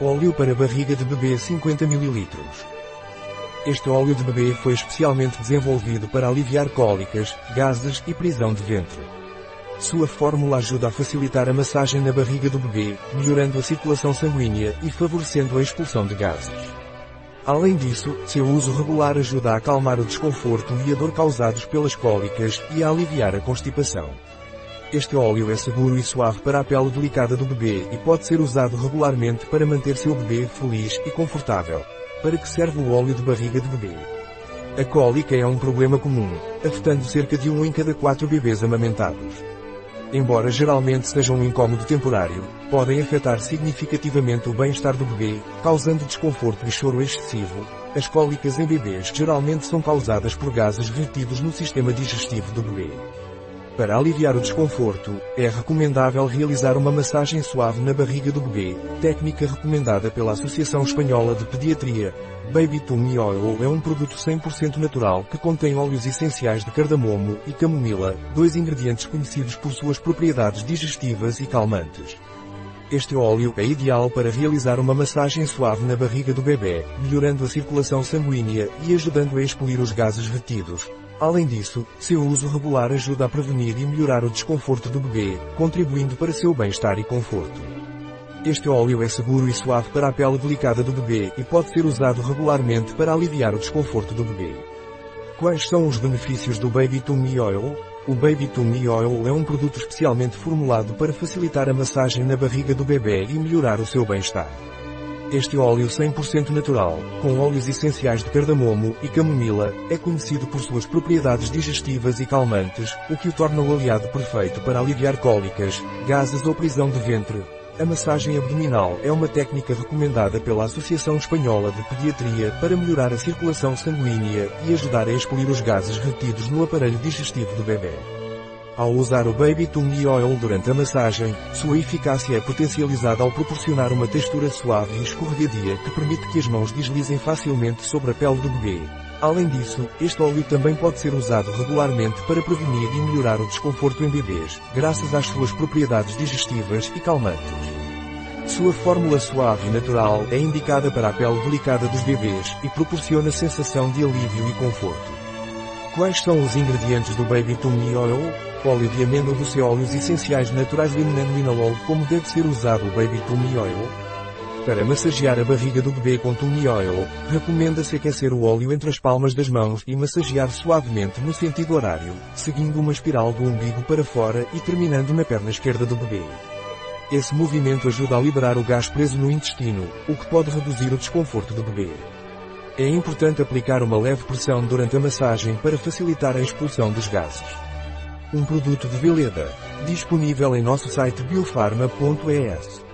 Óleo para barriga de bebê 50 ml. Este óleo de bebê foi especialmente desenvolvido para aliviar cólicas, gases e prisão de ventre. Sua fórmula ajuda a facilitar a massagem na barriga do bebê, melhorando a circulação sanguínea e favorecendo a expulsão de gases. Além disso, seu uso regular ajuda a acalmar o desconforto e a dor causados pelas cólicas e a aliviar a constipação. Este óleo é seguro e suave para a pele delicada do bebê e pode ser usado regularmente para manter seu bebê feliz e confortável. Para que serve o óleo de barriga de bebê? A cólica é um problema comum, afetando cerca de um em cada quatro bebês amamentados. Embora geralmente seja um incômodo temporário, podem afetar significativamente o bem-estar do bebê, causando desconforto e choro excessivo. As cólicas em bebês geralmente são causadas por gases retidos no sistema digestivo do bebê. Para aliviar o desconforto, é recomendável realizar uma massagem suave na barriga do bebê, técnica recomendada pela Associação Espanhola de Pediatria. Baby Tummy Oil é um produto 100% natural que contém óleos essenciais de cardamomo e camomila, dois ingredientes conhecidos por suas propriedades digestivas e calmantes. Este óleo é ideal para realizar uma massagem suave na barriga do bebê, melhorando a circulação sanguínea e ajudando a expelir os gases retidos, Além disso, seu uso regular ajuda a prevenir e melhorar o desconforto do bebê, contribuindo para seu bem-estar e conforto. Este óleo é seguro e suave para a pele delicada do bebê e pode ser usado regularmente para aliviar o desconforto do bebê. Quais são os benefícios do Baby Tummy Oil? O Baby Tummy Oil é um produto especialmente formulado para facilitar a massagem na barriga do bebê e melhorar o seu bem-estar. Este óleo 100% natural, com óleos essenciais de cardamomo e camomila, é conhecido por suas propriedades digestivas e calmantes, o que o torna o aliado perfeito para aliviar cólicas, gases ou prisão de ventre. A massagem abdominal é uma técnica recomendada pela Associação Espanhola de Pediatria para melhorar a circulação sanguínea e ajudar a expelir os gases retidos no aparelho digestivo do bebê. Ao usar o Baby Tummy Oil durante a massagem, sua eficácia é potencializada ao proporcionar uma textura suave e escorregadia que permite que as mãos deslizem facilmente sobre a pele do bebê. Além disso, este óleo também pode ser usado regularmente para prevenir e melhorar o desconforto em bebês, graças às suas propriedades digestivas e calmantes. Sua fórmula suave e natural é indicada para a pele delicada dos bebês e proporciona sensação de alívio e conforto. Quais são os ingredientes do Baby Tummy Oil? Óleo de amêndoas e óleos essenciais naturais de linalool como deve ser usado o Baby Tummy Oil? Para massagear a barriga do bebê com Tummy Oil, recomenda-se aquecer o óleo entre as palmas das mãos e massagear suavemente no sentido horário, seguindo uma espiral do umbigo para fora e terminando na perna esquerda do bebê. Esse movimento ajuda a liberar o gás preso no intestino, o que pode reduzir o desconforto do bebê. É importante aplicar uma leve pressão durante a massagem para facilitar a expulsão dos gases. Um produto de Veleda. Disponível em nosso site biofarma.es.